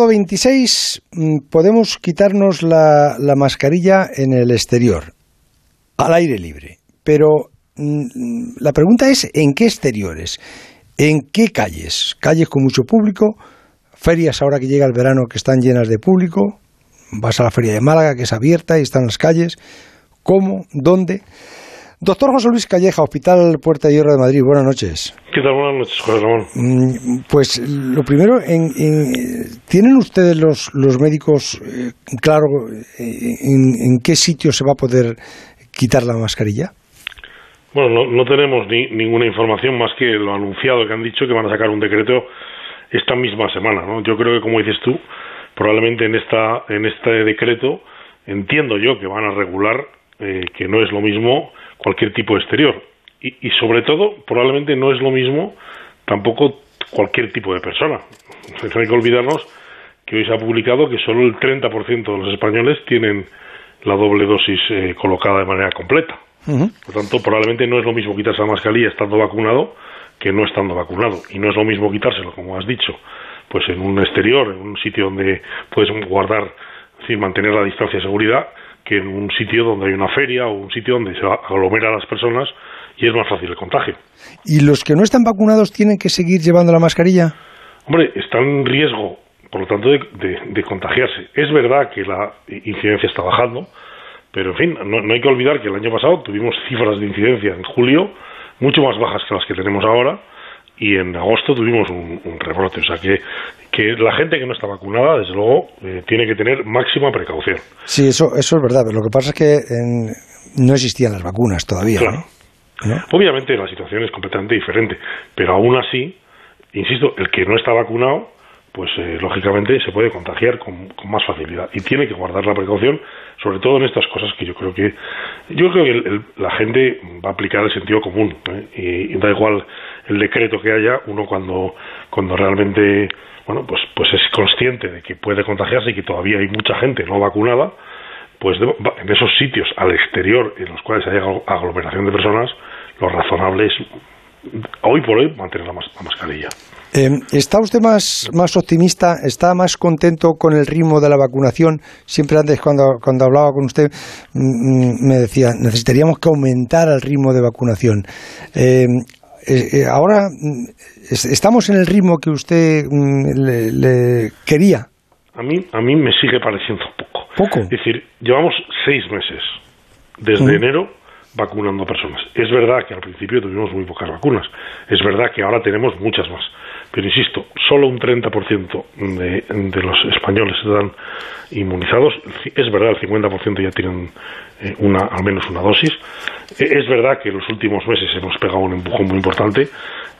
sábado 26 mm, podemos quitarnos la, la mascarilla en el exterior, al aire libre. Pero mm, la pregunta es, ¿en qué exteriores? ¿En qué calles? Calles con mucho público, ferias ahora que llega el verano que están llenas de público, vas a la feria de Málaga que es abierta y están las calles, ¿cómo? ¿Dónde? Doctor José Luis Calleja, Hospital Puerta de Hierro de Madrid, buenas noches. ¿Qué tal? Buenas noches, José Ramón. Mm, pues lo primero, en, ¿tienen ustedes los, los médicos eh, claro eh, en, qué sitio se va a poder quitar la mascarilla? Bueno, no, tenemos ni, ninguna información más que lo anunciado que han dicho que van a sacar un decreto esta misma semana. ¿no? Yo creo que, como dices tú, probablemente en, esta, en este decreto entiendo yo que van a regular eh, que no es lo mismo cualquier tipo de exterior. Y, sobre todo, probablemente no es lo mismo tampoco cualquier tipo de persona. No hay que olvidarnos que hoy se ha publicado que solo el 30% de los españoles tienen la doble dosis eh, colocada de manera completa. Por tanto, probablemente no es lo mismo quitarse la mascarilla estando vacunado que no estando vacunado. Y no es lo mismo quitárselo, como has dicho, pues en un exterior, en un sitio donde puedes guardar, es decir, mantener la distancia de seguridad, que en un sitio donde hay una feria o un sitio donde se aglomera a las personas y es más fácil el contagio. ¿Y los que no están vacunados tienen que seguir llevando la mascarilla? Hombre, están en riesgo, por lo tanto, de, contagiarse. Es verdad que la incidencia está bajando, pero en fin, no, hay que olvidar que el año pasado tuvimos cifras de incidencia en julio mucho más bajas que las que tenemos ahora y en agosto tuvimos un, un rebrote. O sea que que la gente que no está vacunada, desde luego, eh, tiene que tener máxima precaución. Sí, eso, eso es verdad, pero lo que pasa es que no existían las vacunas todavía. ¿no? Obviamente la situación es completamente diferente, pero aún así, insisto, el que no está vacunado, pues eh, lógicamente se puede contagiar con, más facilidad y tiene que guardar la precaución, sobre todo en estas cosas que yo creo que yo creo que la gente va a aplicar el sentido común ¿eh? y, da igual el decreto que haya, uno cuando cuando realmente bueno, pues, pues es consciente de que puede contagiarse y que todavía hay mucha gente no vacunada, pues en esos sitios al exterior en los cuales hay aglomeración de personas, lo razonable es hoy por hoy mantener la, mascarilla. Eh, ¿Está usted más, más optimista? ¿Está más contento con el ritmo de la vacunación? Siempre antes, cuando, cuando hablaba con usted, mm, mm, me decía, necesitaríamos que aumentar el ritmo de vacunación. Eh, eh, ahora estamos en el ritmo que usted mm, le, quería. A mí, a mí me sigue pareciendo poco. Es decir, llevamos seis meses desde enero vacunando a personas. Es verdad que al principio tuvimos muy pocas vacunas. Es verdad que ahora tenemos muchas más. Pero insisto, solo un 30% de, de los españoles están inmunizados. Es verdad, el 50% ya tienen eh, una, al menos una dosis. E, es verdad que en los últimos meses hemos pegado un empujón muy importante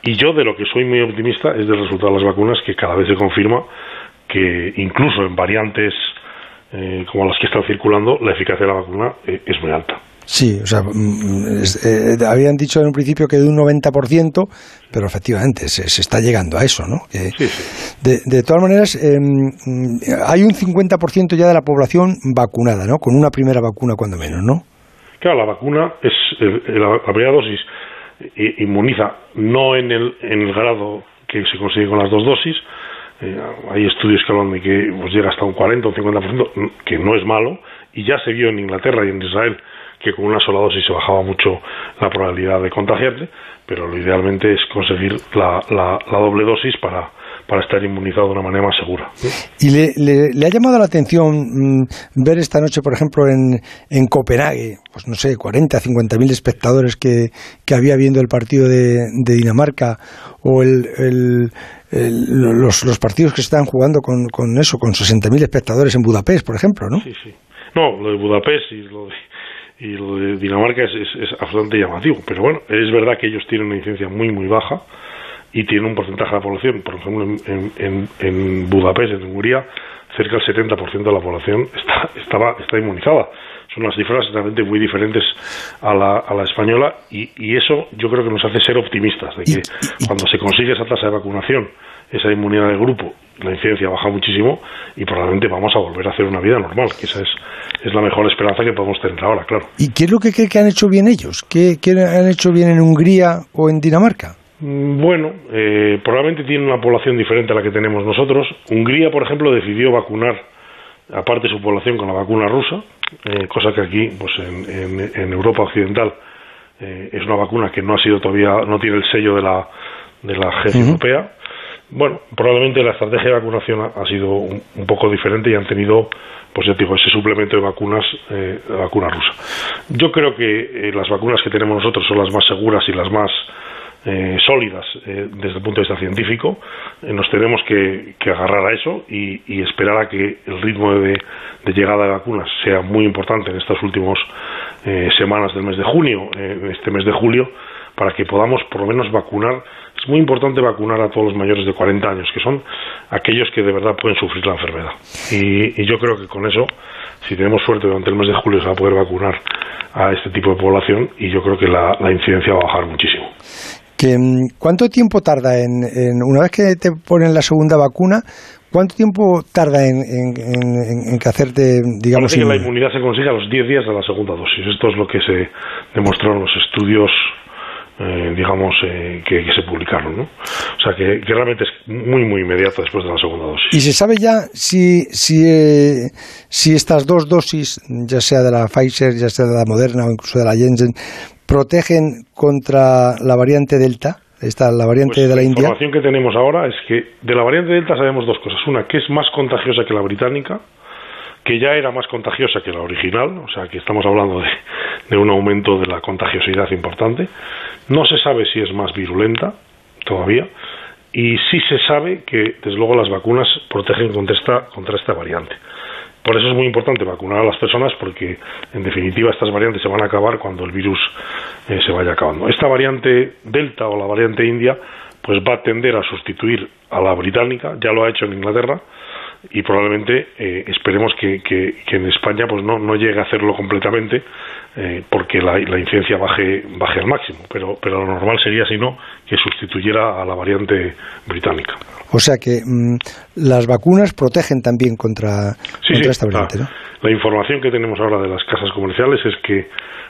y yo de lo que soy muy optimista es del resultado de las vacunas que cada vez se confirma que incluso en variantes eh, como las que están circulando la eficacia de la vacuna eh, es muy alta. Sí, o sea, mm, eh, habían dicho en un principio que de un 90%, pero efectivamente se, está llegando a eso, ¿no? sí, sí. De, de, todas maneras, em, hay un 50% ya de la población vacunada, ¿no? Con una primera vacuna, cuando menos, ¿no? Claro, la vacuna es la, primera dosis inmuniza no en el, en el grado que se consigue con las dos dosis. Eh, hay estudios que hablan de que pues, llega hasta un 40 o un 50%, que no es malo, y ya se vio en Inglaterra y en Israel que con una sola dosis se bajaba mucho la probabilidad de contagiarte, pero lo idealmente es conseguir la, la, doble dosis para, para estar inmunizado de una manera más segura. ¿Y le, le, ha llamado la atención mm, ver esta noche, por ejemplo, en, en Copenhague, pues no sé, 40, 50 mil espectadores que, que, había viendo el partido de, de Dinamarca o el, el, los, los, partidos que se están jugando con, con eso, con 60.000 espectadores en Budapest, por ejemplo, ¿no? Sí, sí. No, lo de Budapest y lo de y lo de Dinamarca es, es, absolutamente llamativo. Pero bueno, es verdad que ellos tienen una incidencia muy, muy baja y tienen un porcentaje de la población, por ejemplo, en, en, en Budapest, en Hungría, cerca del 70% de la población está, estaba, está inmunizada. Son unas cifras realmente muy diferentes a la, a la española y, y, eso yo creo que nos hace ser optimistas de que cuando se consigue esa tasa de vacunación, esa inmunidad de grupo, la incidencia baja muchísimo y probablemente vamos a volver a hacer una vida normal, que esa es es la mejor esperanza que podemos tener ahora, claro. ¿Y qué es lo que cree que han hecho bien ellos? ¿Qué, han hecho bien en Hungría o en Dinamarca? Mm, bueno, eh, probablemente tiene una población diferente a la que tenemos nosotros. Hungría, por ejemplo, decidió vacunar aparte su población con la vacuna rusa, eh, cosa que aquí, pues en, Europa occidental, eh, es una vacuna que no ha sido todavía, no tiene el sello de la, de la Agencia Europea. Bueno, probablemente la estrategia de vacunación ha, sido un, poco diferente y han tenido, pues ya digo, ese suplemento de vacunas, eh, vacuna rusa. Yo creo que eh, las vacunas que tenemos nosotros son las más seguras y las más eh, sólidas eh, desde el punto de vista científico. Eh, nos tenemos que, agarrar a eso y, esperar a que el ritmo de, llegada de vacunas sea muy importante en estas últimas semanas del mes de junio, en este mes de julio, para que podamos por lo menos vacunar. Es muy importante vacunar a todos los mayores de 40 años, que son aquellos que de verdad pueden sufrir la enfermedad. Y, yo creo que con eso, si tenemos suerte durante el mes de julio, se va a poder vacunar a este tipo de población y yo creo que la incidencia va a bajar muchísimo. Mm, ¿Cuánto tiempo tarda en, una vez que te ponen la segunda vacuna, cuánto tiempo tarda en, en, que hacerte, digamos... que la inmunidad se consigue a los 10 días de la segunda dosis. Esto es lo que se demostró en los estudios eh, digamos, eh, que, se publicaron. ¿no? O sea, que, realmente es muy, muy inmediato después de la segunda dosis. ¿Y se sabe ya si, si, eh, si estas dos dosis, ya sea de la Pfizer, ya sea de la Moderna o incluso de la Jensen, protegen contra la variante Delta? Esta, la variante pues de la, India. La información que tenemos ahora es que de la variante Delta sabemos dos cosas. Una, que es más contagiosa que la británica, que ya era más contagiosa que la original, o sea que estamos hablando de, un aumento de la contagiosidad importante. No se sabe si es más virulenta todavía, y sí se sabe que, desde luego, las vacunas protegen contra esta, contra esta variante. Por eso es muy importante vacunar a las personas porque, en definitiva, estas variantes se van a acabar cuando el virus eh, se vaya acabando. Esta variante Delta o la variante India pues va a tender a sustituir a la británica, ya lo ha hecho en Inglaterra, y probablemente eh, esperemos que, en España pues no, no llegue a hacerlo completamente eh, porque la, incidencia baje baje al máximo. Pero pero lo normal sería si no que sustituyera a la variante británica. O sea que mm, las vacunas protegen también contra, esta variante la, la información que tenemos ahora de las casas comerciales es que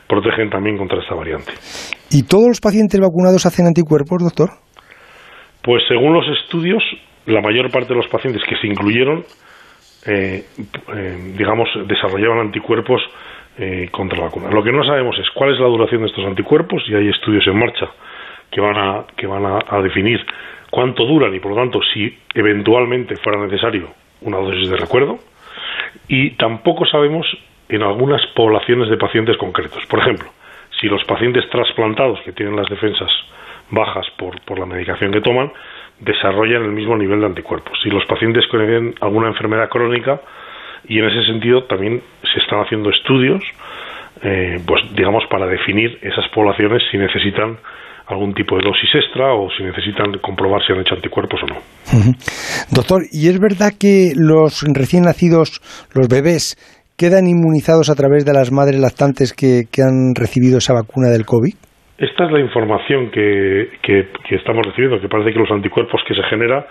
protegen también contra esta variante. Y todos los pacientes vacunados hacen anticuerpos doctor pues según los estudios la mayor parte de los pacientes que se incluyeron, eh, eh, digamos, desarrollaban anticuerpos eh, contra la vacuna. Lo que no sabemos es cuál es la duración de estos anticuerpos y hay estudios en marcha que van a, que van a, definir cuánto duran y, por lo tanto, si eventualmente fuera necesario una dosis de recuerdo. Y tampoco sabemos en algunas poblaciones de pacientes concretos. Por ejemplo, si los pacientes trasplantados que tienen las defensas bajas por, por la medicación que toman, desarrollan el mismo nivel de anticuerpos. Si los pacientes tienen alguna enfermedad crónica, y en ese sentido también se están haciendo estudios, eh, pues digamos, para definir esas poblaciones si necesitan algún tipo de dosis extra o si necesitan comprobar si han hecho anticuerpos o no. Doctor, ¿y es verdad que los recién nacidos, los bebés, quedan inmunizados a través de las madres lactantes que, que han recibido esa vacuna del COVID? Esta es la información que, que, estamos recibiendo, que parece que los anticuerpos que se generan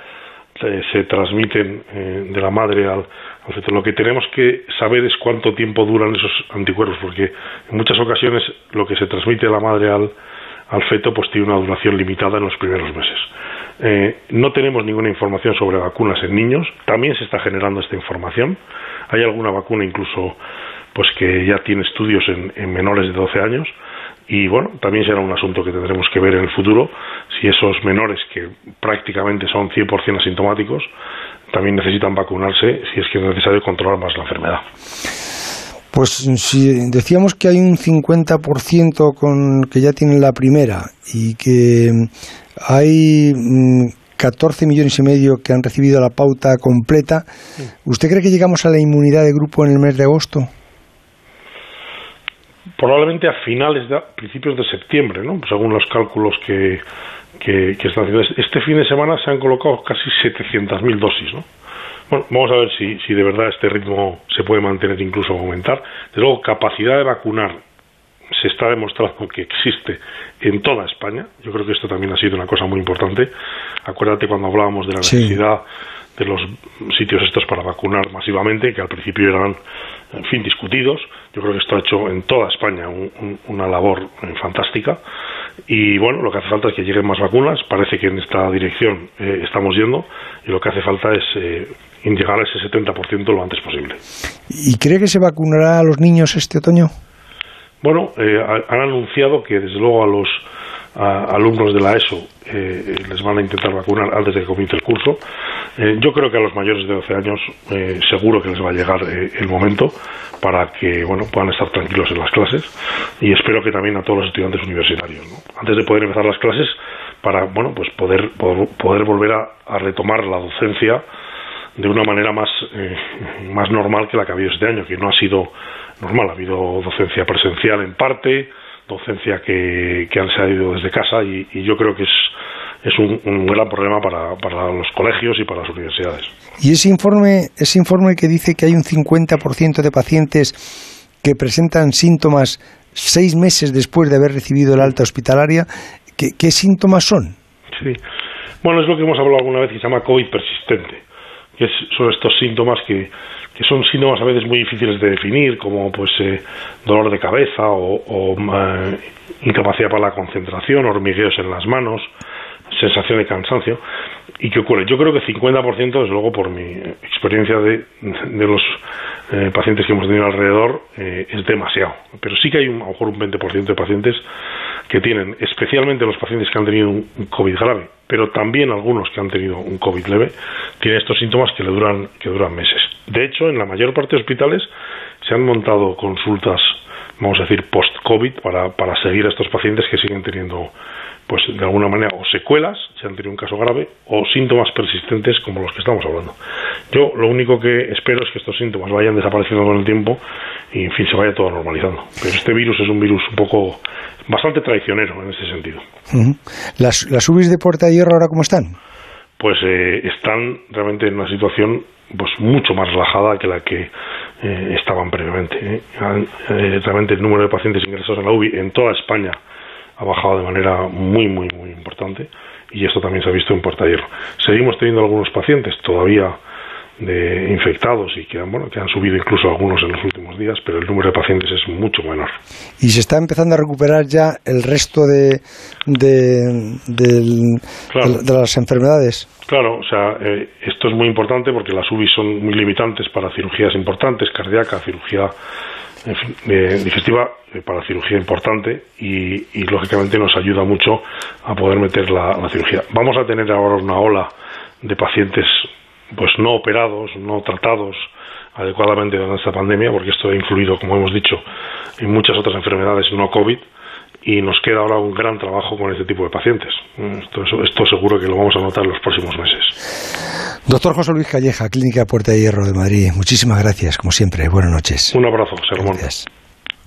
eh, se transmiten eh, de la madre al, feto. Lo que tenemos que saber es cuánto tiempo duran esos anticuerpos, porque en muchas ocasiones lo que se transmite de la madre al, al feto pues tiene una duración limitada en los primeros meses. Eh, no tenemos ninguna información sobre vacunas en niños, también se está generando esta información. Hay alguna vacuna incluso pues que ya tiene estudios en, en menores de 12 años y bueno, también será un asunto que tendremos que ver en el futuro si esos menores que prácticamente son 100% asintomáticos también necesitan vacunarse si es que es necesario controlar más la enfermedad. Pues si decíamos que hay un 50% con que ya tienen la primera y que hay 14 mm, millones y medio que han recibido la pauta completa, ¿usted cree que llegamos a la inmunidad de grupo en el mes de agosto? Probablemente a finales de principios de septiembre, ¿no? según los cálculos que, que, están haciendo. Este fin de semana se han colocado casi 700.000 dosis, ¿no? Bueno, vamos a ver si, si de verdad este ritmo se puede mantener, incluso aumentar. De luego, capacidad de vacunar se está demostrando que existe en toda España. Yo creo que esto también ha sido una cosa muy importante. Acuérdate cuando hablábamos de la necesidad de los sitios estos para vacunar masivamente, que al principio eran, en fin, discutidos. Yo creo que esto ha hecho en toda España una labor fantástica Y bueno, lo que hace falta es que lleguen más vacunas. Parece que en esta dirección eh, estamos yendo y lo que hace falta es eh, llegar a ese 70% lo antes posible. ¿Y cree que se vacunará a los niños este otoño? Bueno, eh, han anunciado que desde luego a los alumnos de la ESO eh, les van a intentar vacunar antes de que comience el curso. Eh, yo creo que a los mayores de 12 años eh, seguro que les va a llegar el momento para que bueno puedan estar tranquilos en las clases y espero que también a todos los estudiantes universitarios antes de poder empezar las clases para bueno pues poder poder, volver a, retomar la docencia de una manera más más normal que la que ha habido este año que no ha sido normal ha habido docencia presencial en parte docencia que, que han salido desde casa y, yo creo que es, es un, gran problema para, para, los colegios y para las universidades. Y ese informe, ese informe que dice que hay un 50% de pacientes que presentan síntomas seis meses después de haber recibido el alta hospitalaria, ¿qué, qué síntomas son? Sí, bueno, es lo que hemos hablado alguna vez que se llama COVID persistente, que son estos síntomas que son síntomas a veces muy difíciles de definir, como pues eh, dolor de cabeza o, eh, incapacidad para la concentración, hormigueos en las manos, sensación de cansancio. ¿Y qué ocurre? Yo creo que 50%, desde luego por mi experiencia de, de los eh, pacientes que hemos tenido alrededor, es demasiado. Pero sí que hay un, a lo mejor un 20% de pacientes que tienen, especialmente los pacientes que han tenido un COVID grave, pero también algunos que han tenido un COVID leve, tienen estos síntomas que le duran, que duran meses. De hecho, en la mayor parte de hospitales se han montado consultas, vamos a decir, post-COVID para, para seguir a estos pacientes que siguen teniendo pues de alguna manera o secuelas, si han tenido un caso grave, o síntomas persistentes como los que estamos hablando. Yo lo único que espero es que estos síntomas vayan desapareciendo con el tiempo y, en fin, se vaya todo normalizando. Pero este virus es un virus un poco bastante traicionero en ese sentido. ¿Las, ¿Las UBIs de Puerta de Hierro ahora cómo están? Pues eh, están realmente en una situación pues mucho más relajada que la que eh, estaban previamente. ¿eh? realmente el número de pacientes ingresados en la UBI en toda España ha bajado de manera muy, muy, muy importante y esto también se ha visto en Puerta Hierro. Seguimos teniendo algunos pacientes todavía de infectados y que han, bueno, que han subido incluso algunos en los últimos días, pero el número de pacientes es mucho menor. ¿Y se está empezando a recuperar ya el resto de, de, de, las enfermedades? Claro, o sea, eh, esto es muy importante porque las UBI son muy limitantes para cirugías importantes, cardíaca, cirugía eh, digestiva eh, para cirugía importante y, lógicamente nos ayuda mucho a poder meter la, cirugía. Vamos a tener ahora una ola de pacientes pues no operados, no tratados adecuadamente durante esta pandemia, porque esto ha influido, como hemos dicho, en muchas otras enfermedades no COVID y nos queda ahora un gran trabajo con este tipo de pacientes. Esto, esto seguro que lo vamos a notar en los próximos meses. Doctor José Luis Calleja, Clínica Puerta de Hierro de Madrid, muchísimas gracias, como siempre. Buenas noches. Un abrazo, Sermón. Gracias.